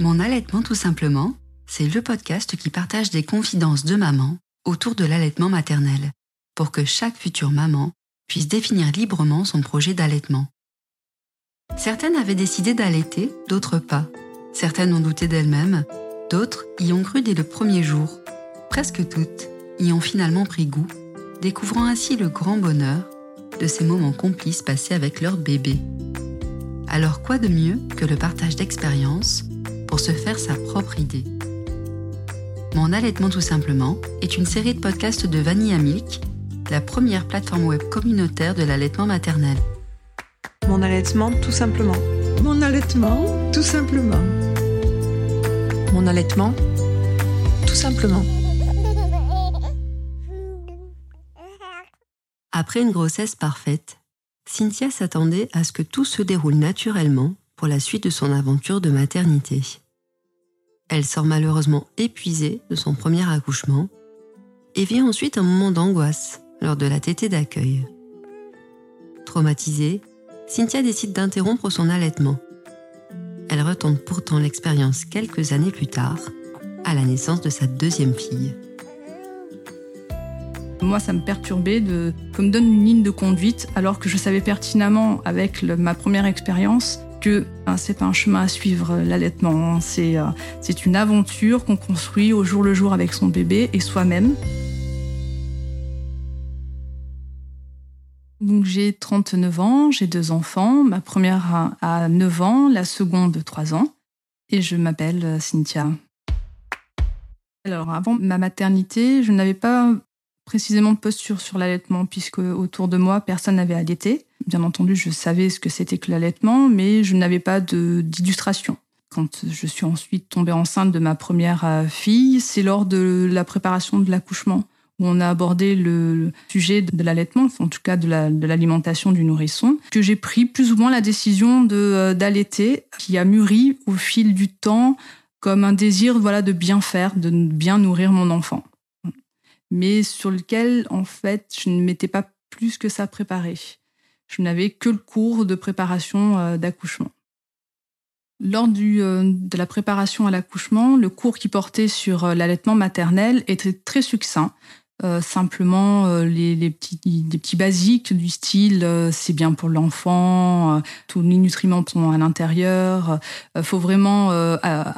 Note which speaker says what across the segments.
Speaker 1: Mon allaitement tout simplement, c'est le podcast qui partage des confidences de maman autour de l'allaitement maternel, pour que chaque future maman puisse définir librement son projet d'allaitement. Certaines avaient décidé d'allaiter, d'autres pas. Certaines ont douté d'elles-mêmes, d'autres y ont cru dès le premier jour. Presque toutes y ont finalement pris goût, découvrant ainsi le grand bonheur de ces moments complices passés avec leur bébé. Alors quoi de mieux que le partage d'expériences pour se faire sa propre idée Mon allaitement tout simplement est une série de podcasts de Vanilla Milk, la première plateforme web communautaire de l'allaitement maternel.
Speaker 2: Mon allaitement tout simplement.
Speaker 3: Mon allaitement tout simplement.
Speaker 2: Mon allaitement tout simplement.
Speaker 1: Après une grossesse parfaite, Cynthia s'attendait à ce que tout se déroule naturellement pour la suite de son aventure de maternité. Elle sort malheureusement épuisée de son premier accouchement et vit ensuite un moment d'angoisse lors de la tétée d'accueil. Traumatisée, Cynthia décide d'interrompre son allaitement. Elle retente pourtant l'expérience quelques années plus tard, à la naissance de sa deuxième fille.
Speaker 4: Moi, ça me perturbait de qu'on me donne une ligne de conduite alors que je savais pertinemment avec ma première expérience que hein, c'est pas un chemin à suivre l'allaitement, c'est euh, c'est une aventure qu'on construit au jour le jour avec son bébé et soi-même. Donc j'ai 39 ans, j'ai deux enfants, ma première a 9 ans, la seconde 3 ans et je m'appelle euh, Cynthia. Alors avant ma maternité, je n'avais pas précisément de posture sur l'allaitement, puisque autour de moi, personne n'avait allaité. Bien entendu, je savais ce que c'était que l'allaitement, mais je n'avais pas d'illustration. Quand je suis ensuite tombée enceinte de ma première euh, fille, c'est lors de la préparation de l'accouchement où on a abordé le sujet de l'allaitement, en tout cas de l'alimentation du nourrisson, que j'ai pris plus ou moins la décision euh, d'allaiter, qui a mûri au fil du temps comme un désir voilà de bien faire, de bien nourrir mon enfant mais sur lequel, en fait, je ne m'étais pas plus que ça préparé. Je n'avais que le cours de préparation euh, d'accouchement. Lors du, euh, de la préparation à l'accouchement, le cours qui portait sur euh, l'allaitement maternel était très succinct. Euh, simplement euh, les, les, petits, des petits basiques du style euh, c'est bien pour l'enfant, tous les nutriments sont à l'intérieur, faut vraiment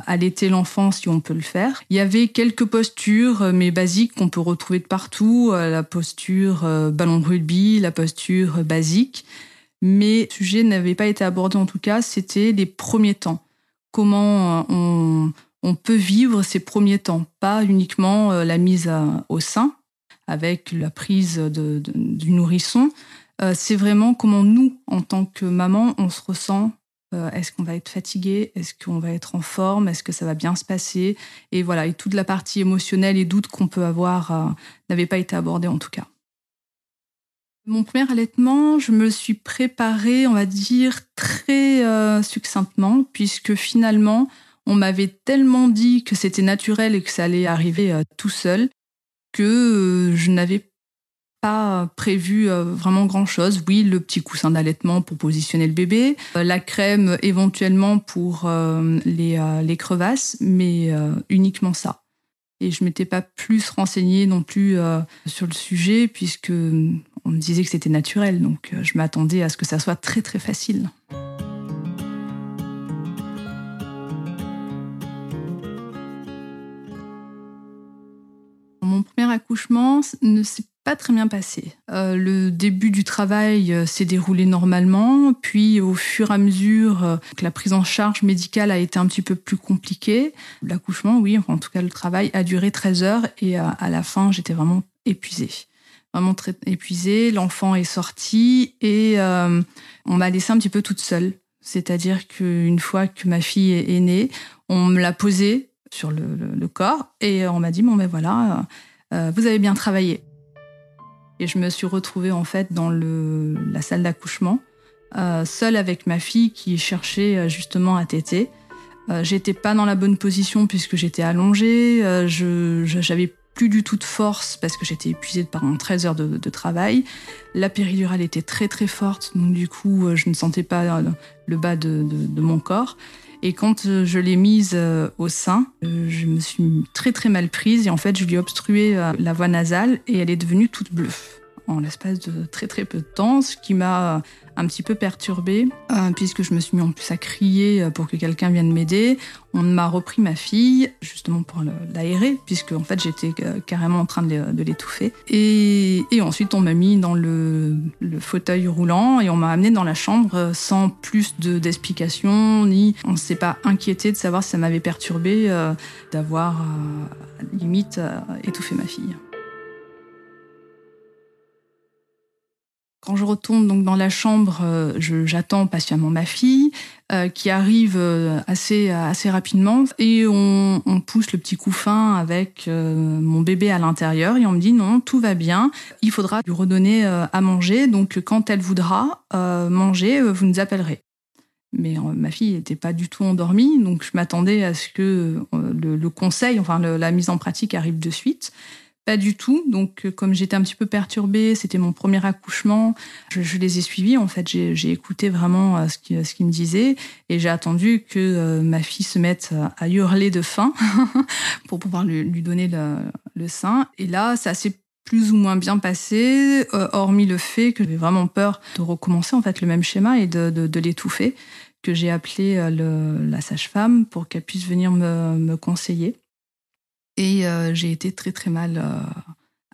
Speaker 4: allaiter l'enfant si on peut le faire. Il y avait quelques postures, mais basiques qu'on peut retrouver de partout, la posture ballon rugby, la posture basique. Mais le sujet n'avait pas été abordé en tout cas, c'était les premiers temps. Comment on, on peut vivre ces premiers temps, pas uniquement la mise au sein, avec la prise du nourrisson, euh, c'est vraiment comment nous, en tant que maman, on se ressent. Euh, est-ce qu'on va être fatigué? Est-ce qu'on va être en forme? Est-ce que ça va bien se passer? Et voilà, et toute la partie émotionnelle et doute qu'on peut avoir euh, n'avait pas été abordée en tout cas. Mon premier allaitement, je me suis préparée, on va dire, très succinctement, puisque finalement, on m'avait tellement dit que c'était naturel et que ça allait arriver tout seul, que euh, je n'avais pas prévu euh, vraiment grand chose. Oui, le petit coussin d'allaitement pour positionner le bébé, euh, la crème éventuellement pour les, crevasses, mais uniquement ça. Et je m'étais pas plus renseignée non plus sur le sujet puisque on me disait que c'était naturel, donc je m'attendais à ce que ça soit très très facile. Mon premier accouchement ne s'est pas très bien passé. Euh, le début du travail euh, s'est déroulé normalement, puis au fur et à mesure euh, que la prise en charge médicale a été un petit peu plus compliquée, l'accouchement, oui, en tout cas le travail a duré 13 heures et à, la fin j'étais vraiment épuisée. Vraiment très épuisée, l'enfant est sorti et on m'a laissée un petit peu toute seule. C'est-à-dire qu'une fois que ma fille est née, on me l'a posée sur le, corps. Et on m'a dit, bon ben voilà, euh, vous avez bien travaillé. Et je me suis retrouvée en fait dans le, la salle d'accouchement, euh, seule avec ma fille qui cherchait euh, justement à téter. j'étais pas dans la bonne position puisque j'étais allongée, je j'avais plus du tout de force parce que j'étais épuisée pendant 13 heures de, de, travail. La péridurale était très très forte, donc du coup je ne sentais pas le bas de, de, de mon corps. Et quand je l'ai mise au sein, je me suis très très mal prise. Et en fait je lui ai obstrué la voie nasale et elle est devenue toute bleue en l'espace de très très peu de temps, ce qui m'a un petit peu perturbée, euh, puisque je me suis mis en plus à crier euh, pour que quelqu'un vienne m'aider. On m'a repris ma fille, justement pour l'aérer, puisque en fait j'étais euh, carrément en train de l'étouffer. Et, ensuite on m'a mis dans le, fauteuil roulant et on m'a amené dans la chambre sans plus d'explications, ni on ne s'est pas inquiété de savoir si ça m'avait perturbé d'avoir limite étouffé ma fille. Quand je retourne donc dans la chambre, euh, j'attends patiemment ma fille euh, qui arrive euh, assez assez rapidement et on, pousse le petit couffin avec mon bébé à l'intérieur et on me dit non tout va bien, il faudra lui redonner à manger donc quand elle voudra manger vous nous appellerez. Mais ma fille n'était pas du tout endormie, donc je m'attendais à ce que le, conseil, enfin la mise en pratique arrive de suite. Pas du tout. Donc, euh, comme j'étais un petit peu perturbée, c'était mon premier accouchement, je, les ai suivis. En fait, j'ai écouté vraiment euh, ce qu'ils me disaient et j'ai attendu que euh, ma fille se mette à hurler de faim pour pouvoir lui, donner le, sein. Et là, ça s'est plus ou moins bien passé, hormis le fait que j'avais vraiment peur de recommencer en fait le même schéma et de, l'étouffer, que j'ai appelé la sage-femme pour qu'elle puisse venir me conseiller. Et euh, j'ai été très très mal euh,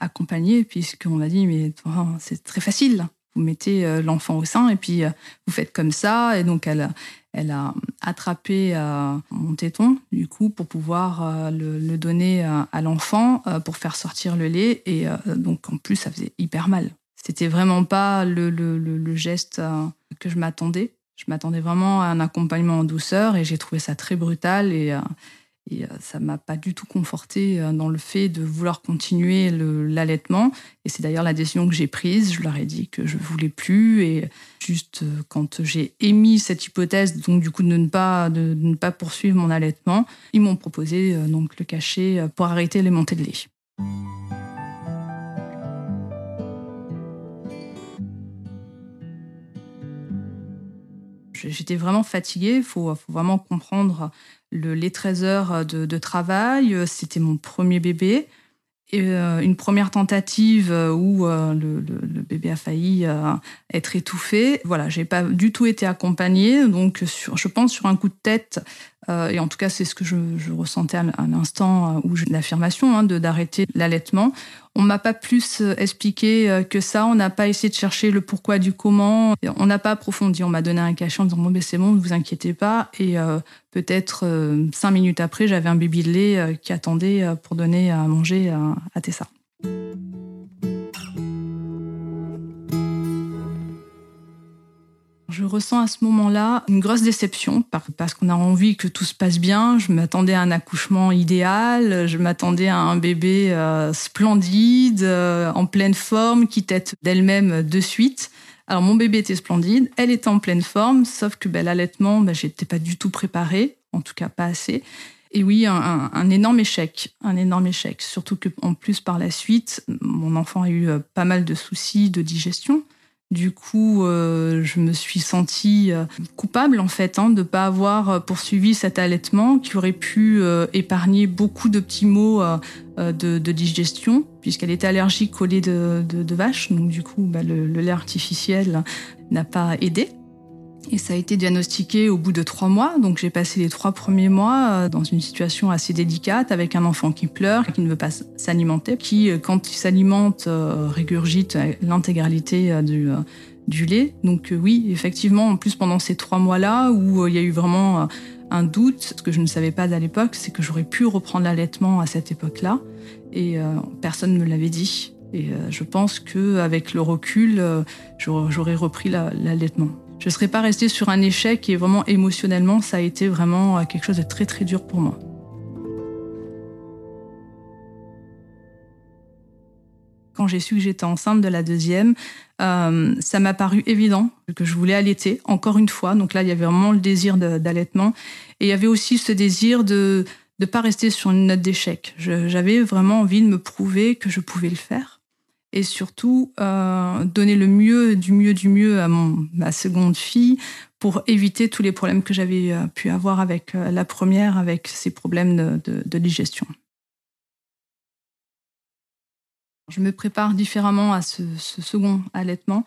Speaker 4: accompagnée puisqu'on m'a dit mais c'est très facile. Vous mettez euh, l'enfant au sein et puis vous faites comme ça. Et donc elle, elle a attrapé mon téton du coup pour pouvoir le, donner à l'enfant pour faire sortir le lait. Et donc en plus ça faisait hyper mal. C'était vraiment pas le, le geste que je m'attendais. Je m'attendais vraiment à un accompagnement en douceur et j'ai trouvé ça très brutal et et euh, ça m'a pas du tout conforté euh, dans le fait de vouloir continuer l'allaitement. Et c'est d'ailleurs la décision que j'ai prise. Je leur ai dit que je voulais plus. Et juste euh, quand j'ai émis cette hypothèse, donc du coup de ne pas, de, ne pas poursuivre mon allaitement, ils m'ont proposé donc le cachet pour arrêter les montées de lait. J'étais vraiment fatiguée. Il faut, vraiment comprendre les 13 heures de, travail. C'était mon premier bébé. Et euh, une première tentative où euh, le, bébé a failli euh, être étouffé. Voilà, j'ai pas du tout été accompagnée, donc je pense sur un coup de tête, euh, et en tout cas, c'est ce que je, ressentais à, l'instant euh, où l'affirmation hein, de d'arrêter l'allaitement. On m'a pas plus euh, expliqué que ça. On n'a pas essayé de chercher le pourquoi du comment. On n'a pas approfondi. On m'a donné un cachet en disant bon, ben c'est bon, ne vous inquiétez pas. Et peut-être cinq minutes après, j'avais un bébé de lait qui attendait pour donner à manger à Tessa. Je ressens à ce moment-là une grosse déception parce qu'on a envie que tout se passe bien. Je m'attendais à un accouchement idéal, je m'attendais à un bébé euh, splendide, euh, en pleine forme, qui tête d'elle-même de suite. Alors mon bébé était splendide, elle était en pleine forme, sauf que ben, l'allaitement, ben, j'étais pas du tout préparée, en tout cas pas assez. Et oui, un, un, énorme échec, un énorme échec. Surtout que en plus par la suite, mon enfant a eu euh, pas mal de soucis de digestion. Du coup, euh, je me suis sentie euh, coupable en fait hein, de ne pas avoir euh, poursuivi cet allaitement qui aurait pu épargner beaucoup de petits maux de, digestion puisqu'elle était allergique au lait de, vache. Donc du coup, bah, le lait artificiel n'a pas aidé. Et ça a été diagnostiqué au bout de trois mois. Donc j'ai passé les trois premiers mois euh, dans une situation assez délicate avec un enfant qui pleure, qui ne veut pas s'alimenter, qui, euh, quand il s'alimente, euh, régurgite l'intégralité du, du lait. Donc oui, effectivement, en plus pendant ces trois mois-là où il y a eu vraiment un doute, ce que je ne savais pas à l'époque, c'est que j'aurais pu reprendre l'allaitement à cette époque-là. Et personne ne me l'avait dit. Et je pense qu'avec le recul, j'aurais repris l'allaitement je ne serais pas restée sur un échec et vraiment émotionnellement, ça a été vraiment euh, quelque chose de très très dur pour moi. Quand j'ai su que j'étais enceinte de la deuxième, euh, ça m'a paru évident que je voulais allaiter, encore une fois. Donc là, il y avait vraiment le désir d'allaitement. Et il y avait aussi ce désir de ne pas rester sur une note d'échec. J'avais vraiment envie de me prouver que je pouvais le faire et surtout euh, donner le mieux du mieux du mieux à mon, ma seconde fille pour éviter tous les problèmes que j'avais pu avoir avec la première, avec ces problèmes de, digestion. Je me prépare différemment à ce, second allaitement.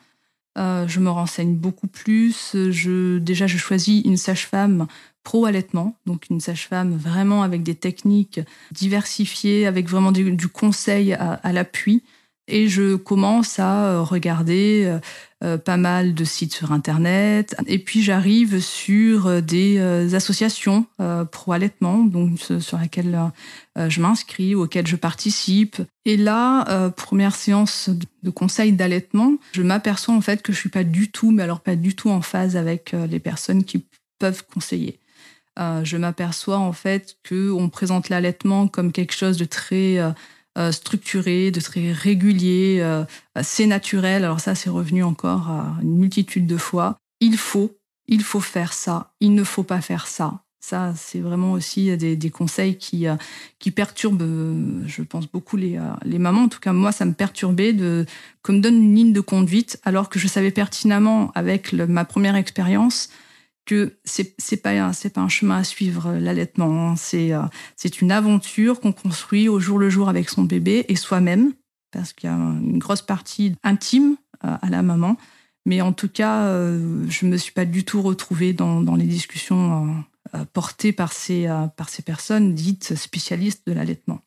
Speaker 4: je me renseigne beaucoup plus. Je, déjà, je choisis une sage-femme pro-allaitement, donc une sage-femme vraiment avec des techniques diversifiées, avec vraiment du, conseil à l'appui et je commence à euh, regarder euh, euh, pas mal de sites sur Internet. Et puis j'arrive sur des associations pro-allaitement, donc sur lesquelles je m'inscris, auxquelles je participe. Et là, première séance de conseil d'allaitement, je m'aperçois en fait que je suis pas du tout, mais alors pas du tout en phase avec les personnes qui peuvent conseiller. je m'aperçois en fait que on présente l'allaitement comme quelque chose de très euh, structuré, de très régulier, euh, c'est naturel. Alors ça, c'est revenu encore une multitude de fois. Il faut, il faut faire ça. Il ne faut pas faire ça. Ça, c'est vraiment aussi des, conseils qui, euh, qui perturbent, je pense, beaucoup les, les mamans. En tout cas, moi, ça me perturbait de, qu'on me donne une ligne de conduite, alors que je savais pertinemment, avec ma première expérience, que c'est c'est pas un chemin à suivre euh, l'allaitement. Hein. C'est euh, c'est une aventure qu'on construit au jour le jour avec son bébé et soi-même, parce qu'il y a une grosse partie intime euh, à la maman. Mais en tout cas, je me suis pas du tout retrouvée dans, les discussions portées par ces personnes dites spécialistes de l'allaitement.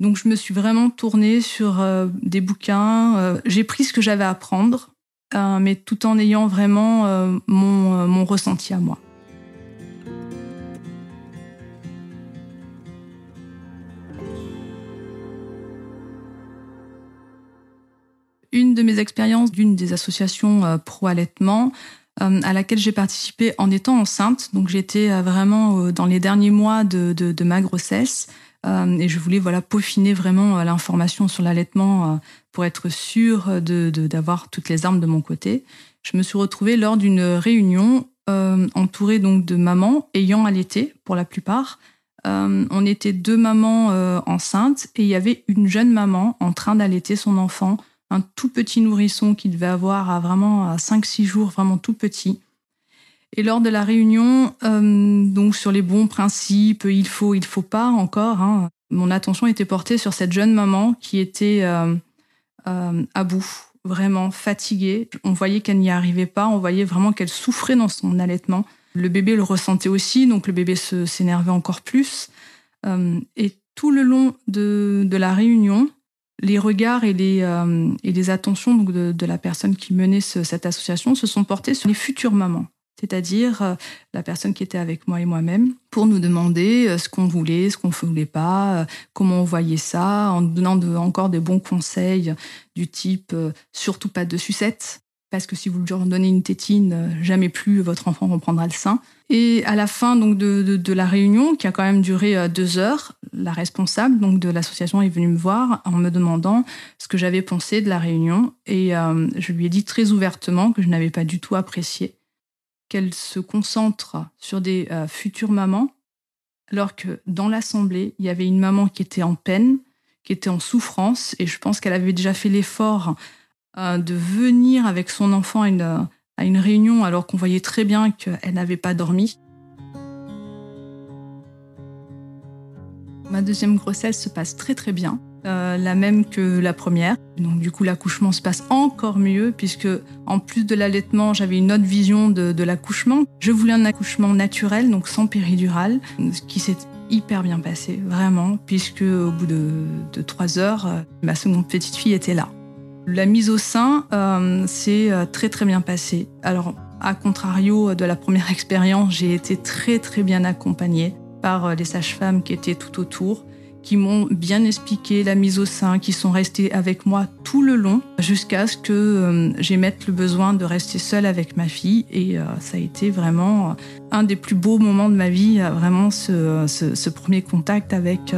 Speaker 4: Donc je me suis vraiment tournée sur des bouquins. J'ai pris ce que j'avais à apprendre mais tout en ayant vraiment euh, mon, euh, mon ressenti à moi. Une de mes expériences d'une des associations pro-allaitement, à laquelle j'ai participé en étant enceinte. Donc j'étais vraiment dans les derniers mois de, de ma grossesse et je voulais voilà peaufiner vraiment l'information sur l'allaitement pour être sûre de, d'avoir toutes les armes de mon côté. Je me suis retrouvée lors d'une réunion euh, entourée donc de mamans ayant allaité pour la plupart. Euh, on était deux mamans euh, enceintes et il y avait une jeune maman en train d'allaiter son enfant, un tout petit nourrisson qui devait avoir à vraiment à 5-6 jours, vraiment tout petit. Et lors de la réunion, donc sur les bons principes, il faut, il faut pas encore, hein, mon attention était portée sur cette jeune maman qui était euh, à bout, vraiment fatiguée. On voyait qu'elle n'y arrivait pas, on voyait vraiment qu'elle souffrait dans son allaitement. Le bébé le ressentait aussi, donc le bébé s'énervait encore plus. Euh, et tout le long de, la réunion, les regards et les, euh, et les attentions donc de, la personne qui menait cette association se sont portés sur les futures mamans c'est-à-dire euh, la personne qui était avec moi et moi-même, pour nous demander euh, ce qu'on voulait, ce qu'on ne voulait pas, euh, comment on voyait ça, en donnant encore des bons conseils du type surtout pas de sucette, parce que si vous leur donnez une tétine, jamais plus votre enfant reprendra le sein. Et à la fin donc de, la réunion, qui a quand même duré deux heures, la responsable donc de l'association est venue me voir en me demandant ce que j'avais pensé de la réunion, et je lui ai dit très ouvertement que je n'avais pas du tout apprécié qu'elle se concentre sur des euh, futures mamans, alors que dans l'assemblée, il y avait une maman qui était en peine, qui était en souffrance, et je pense qu'elle avait déjà fait l'effort euh, de venir avec son enfant à une, à une réunion alors qu'on voyait très bien qu'elle n'avait pas dormi. Ma deuxième grossesse se passe très très bien. Euh, la même que la première. Donc du coup l'accouchement se passe encore mieux puisque en plus de l'allaitement j'avais une autre vision de, l'accouchement. Je voulais un accouchement naturel donc sans péridurale, ce qui s'est hyper bien passé vraiment puisque au bout de, trois heures euh, ma seconde petite fille était là. La mise au sein euh, s'est très très bien passée. Alors à contrario de la première expérience j'ai été très très bien accompagnée par les sages-femmes qui étaient tout autour qui m'ont bien expliqué la mise au sein, qui sont restés avec moi tout le long jusqu'à ce que euh, j'émette le besoin de rester seule avec ma fille. Et euh, ça a été vraiment un des plus beaux moments de ma vie, euh, vraiment ce, ce, premier contact avec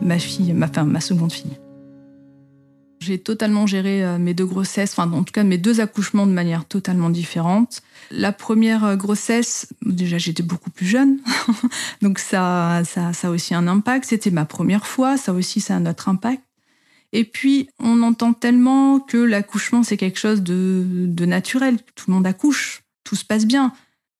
Speaker 4: ma fille, ma, enfin, ma seconde fille. J'ai totalement géré euh, mes deux grossesses, enfin en tout cas mes deux accouchements de manière totalement différente. La première euh, grossesse, déjà j'étais beaucoup plus jeune, donc ça, ça, ça a aussi un impact. C'était ma première fois, ça aussi ça a un autre impact. Et puis on entend tellement que l'accouchement c'est quelque chose de, de naturel, tout le monde accouche, tout se passe bien.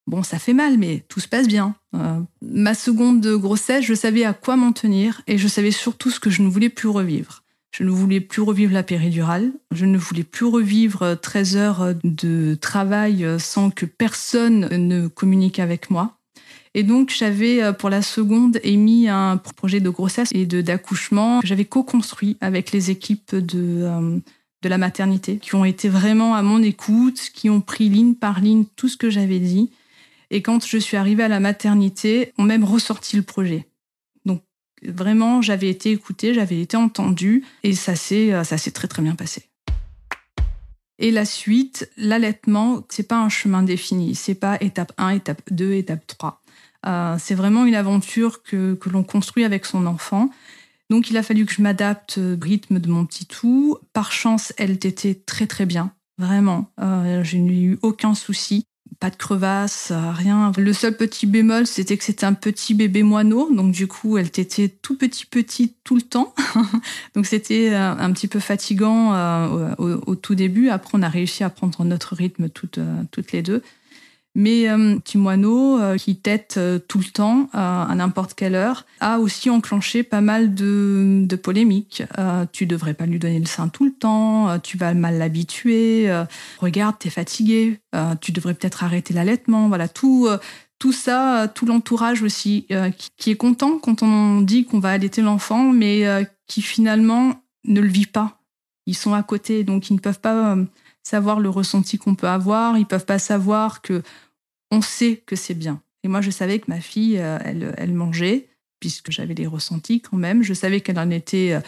Speaker 4: Bon, ça fait mal, mais tout se passe bien. Euh, ma seconde grossesse, je savais à quoi m'en tenir et je savais surtout ce que je ne voulais plus revivre. Je ne voulais plus revivre la péridurale, je ne voulais plus revivre 13 heures de travail sans que personne ne communique avec moi. Et donc, j'avais euh, pour la seconde émis un projet de grossesse et de d'accouchement que j'avais co-construit avec les équipes de, euh, de la maternité, qui ont été vraiment à mon écoute, qui ont pris ligne par ligne tout ce que j'avais dit. Et quand je suis arrivée à la maternité, ont même ressorti le projet. Vraiment, j'avais été écoutée, j'avais été entendue, et ça s'est, euh, ça s'est très très bien passé. Et la suite, l'allaitement, c'est pas un chemin défini. C'est pas étape 1, étape 2, étape 3. Euh, c'est vraiment une aventure que, que l'on construit avec son enfant. Donc il a fallu que je m'adapte au rythme de mon petit tout. Par chance, elle t'était très très bien, vraiment. Euh, je n'ai eu aucun souci, pas de crevasse, rien. Le seul petit bémol, c'était que c'était un petit bébé moineau, donc du coup, elle t'était tout petit petit tout le temps. donc c'était euh, un petit peu fatigant euh, au, au, tout début. Après, on a réussi à prendre notre rythme toutes, euh, toutes les deux. Mais euh, moineau euh, qui tète euh, tout le temps à n'importe quelle heure a aussi enclenché pas mal de, de polémiques. tu devrais pas lui donner le sein tout le temps, tu vas mal l'habituer. regarde, t'es fatigué, tu devrais peut-être arrêter l'allaitement. Voilà tout. tout ça, tout l'entourage aussi, qui, qui, est content quand on dit qu'on va allaiter l'enfant, mais qui finalement ne le vit pas. Ils sont à côté, donc ils ne peuvent pas savoir le ressenti qu'on peut avoir. Ils peuvent pas savoir que on sait que c'est bien. Et moi, je savais que ma fille, euh, elle, elle mangeait, puisque j'avais les ressentis quand même. Je savais qu'elle en était euh,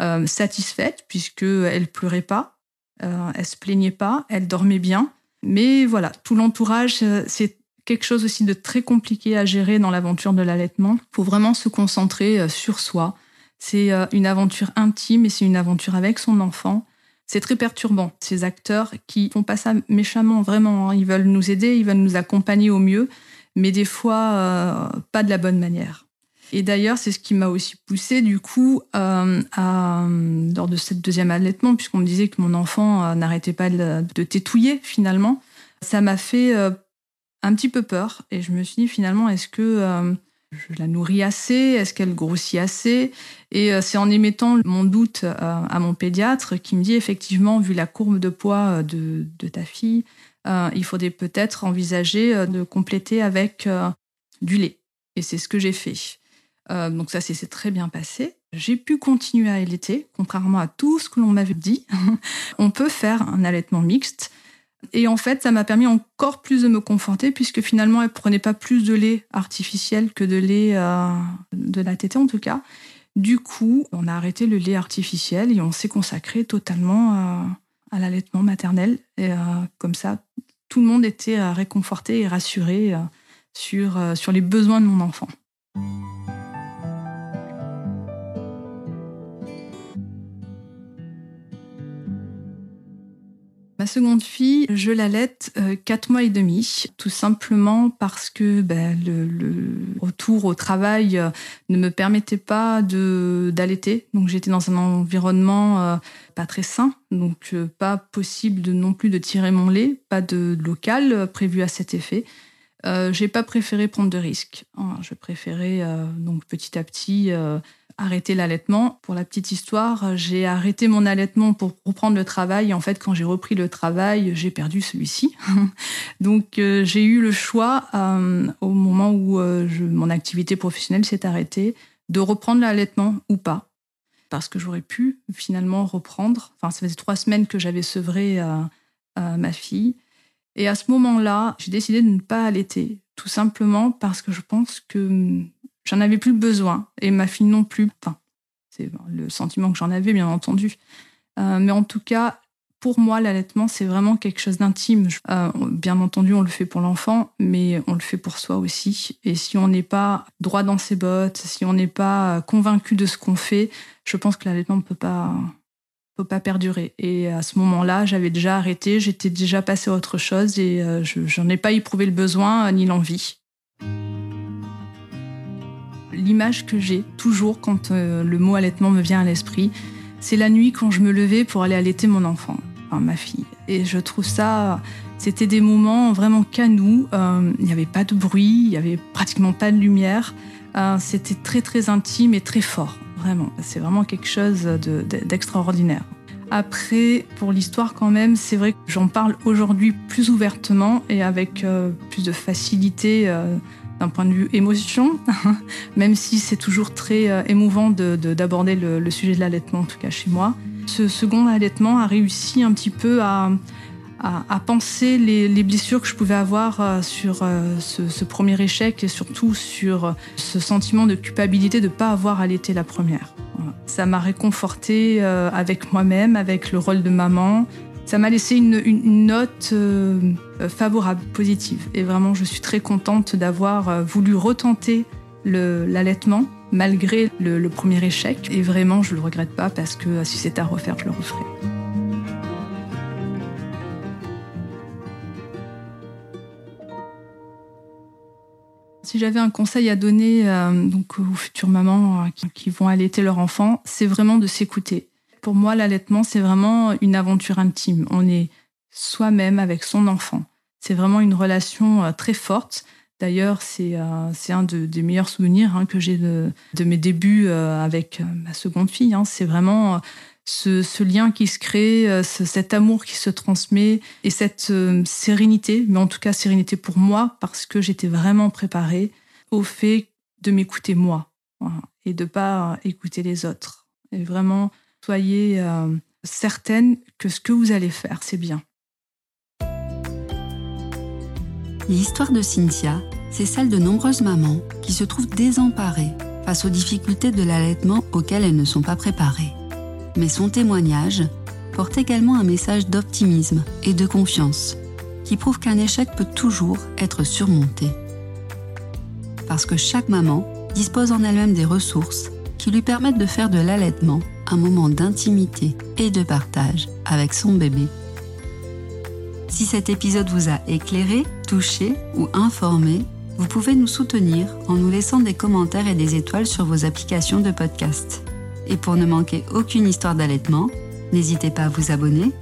Speaker 4: euh, satisfaite, puisqu'elle pleurait pas, elle se plaignait pas, elle dormait bien. Mais voilà, tout l'entourage, c'est quelque chose aussi de très compliqué à gérer dans l'aventure de l'allaitement. Il faut vraiment se concentrer sur soi. C'est une aventure intime et c'est une aventure avec son enfant. C'est très perturbant, ces acteurs qui font pas ça méchamment, vraiment. Hein. Ils veulent nous aider, ils veulent nous accompagner au mieux, mais des fois, euh, pas de la bonne manière. Et d'ailleurs, c'est ce qui m'a aussi poussé du coup, euh, à, lors de cette deuxième allaitement, puisqu'on me disait que mon enfant euh, n'arrêtait pas de, de, tétouiller finalement. Ça m'a fait un petit peu peur. Et je me suis dit finalement, est-ce que je la nourris assez Est-ce qu'elle grossit assez Et euh, c'est en émettant mon doute euh, à mon pédiatre qui me dit effectivement, vu la courbe de poids euh, de, ta fille, il faudrait peut-être envisager de compléter avec du lait. Et c'est ce que j'ai fait. donc ça, c'est très bien passé. J'ai pu continuer à allaiter, contrairement à tout ce que l'on m'avait dit. On peut faire un allaitement mixte. Et en fait, ça m'a permis encore plus de me conforter puisque finalement, elle prenait pas plus de lait artificiel que de lait euh, de la tétée en tout cas. Du coup, on a arrêté le lait artificiel et on s'est consacré totalement à, à l'allaitement maternel. Et euh, comme ça, tout le monde était euh, réconforté et rassuré sur, sur les besoins de mon enfant. Seconde fille, je l'allaite euh, quatre mois et demi, tout simplement parce que ben, le, retour au travail euh, ne me permettait pas d'allaiter. Donc j'étais dans un environnement euh, pas très sain, donc pas possible de, non plus de tirer mon lait, pas de local prévu à cet effet. j'ai pas préféré prendre de risques. Hein. Je préférais donc petit à petit arrêter l'allaitement. Pour la petite histoire, j'ai arrêté mon allaitement pour reprendre le travail. En fait, quand j'ai repris le travail, j'ai perdu celui-ci. Donc, euh, j'ai eu le choix, euh, au moment où euh, mon activité professionnelle s'est arrêtée, de reprendre l'allaitement ou pas. Parce que j'aurais pu finalement reprendre. Enfin, ça faisait trois semaines que j'avais sevré ma fille. Et à ce moment-là, j'ai décidé de ne pas allaiter. Tout simplement parce que je pense que J'en avais plus besoin et ma fille non plus. Enfin, c'est le sentiment que j'en avais, bien entendu. Euh, mais en tout cas, pour moi, l'allaitement, c'est vraiment quelque chose d'intime. Euh, bien entendu, on le fait pour l'enfant, mais on le fait pour soi aussi. Et si on n'est pas droit dans ses bottes, si on n'est pas convaincu de ce qu'on fait, je pense que l'allaitement ne peut pas, peut pas perdurer. Et à ce moment-là, j'avais déjà arrêté, j'étais déjà passé à autre chose et euh, je n'en ai pas éprouvé le besoin ni l'envie l'image que j'ai toujours quand euh, le mot allaitement me vient à l'esprit, c'est la nuit quand je me levais pour aller allaiter mon enfant, enfin ma fille. Et je trouve ça C'était des moments vraiment qu'à nous. Euh, il n'y avait pas de bruit, il n'y avait pratiquement pas de lumière. Euh, c'était très très intime et très fort, vraiment. C'est vraiment quelque chose d'extraordinaire. Après, pour l'histoire quand même, c'est vrai que j'en parle aujourd'hui plus ouvertement et avec plus de facilité d'un point de vue émotion, même si c'est toujours très émouvant d'aborder le, le, sujet de l'allaitement, en tout cas chez moi. Ce second allaitement a réussi un petit peu à, à, penser les, blessures que je pouvais avoir euh, sur euh, ce, premier échec et surtout sur ce sentiment de culpabilité de ne pas avoir allaité la première. Ça m'a réconforté euh, avec moi-même, avec le rôle de maman. Ça m'a laissé une, note favorable, positive. Et vraiment, je suis très contente d'avoir voulu retenter l'allaitement malgré le, premier échec. Et vraiment, je ne le regrette pas parce que si c'était à refaire, je le referais. Si j'avais un conseil à donner euh, donc aux futures mamans euh, qui, vont allaiter leur enfant, c'est vraiment de s'écouter. Pour moi, l'allaitement, c'est vraiment une aventure intime. On est soi-même avec son enfant. C'est vraiment une relation euh, très forte. D'ailleurs, c'est un des meilleurs souvenirs hein, que j'ai de, mes débuts avec ma seconde fille. Hein. C'est vraiment ce, lien qui se crée, euh, cet amour qui se transmet et cette euh, sérénité, mais en tout cas sérénité pour moi parce que j'étais vraiment préparée au fait de m'écouter moi et de pas euh, écouter les autres. Et vraiment, soyez certaine que ce que vous allez faire, c'est bien.
Speaker 1: L'histoire de Cynthia, c'est celle de nombreuses mamans qui se trouvent désemparées face aux difficultés de l'allaitement auxquelles elles ne sont pas préparées mais son témoignage porte également un message d'optimisme et de confiance qui prouve qu'un échec peut toujours être surmonté. Parce que chaque maman dispose en elle-même des ressources qui lui permettent de faire de l'allaitement un moment d'intimité et de partage avec son bébé. Si cet épisode vous a éclairé, touché ou informé, vous pouvez nous soutenir en nous laissant des commentaires et des étoiles sur vos applications de podcast. Et pour ne manquer aucune histoire d'allaitement, n'hésitez pas à vous abonner.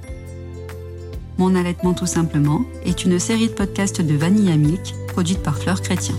Speaker 1: Mon allaitement tout simplement est une série de podcasts de Vanilla Milk produite par Fleur Chrétien.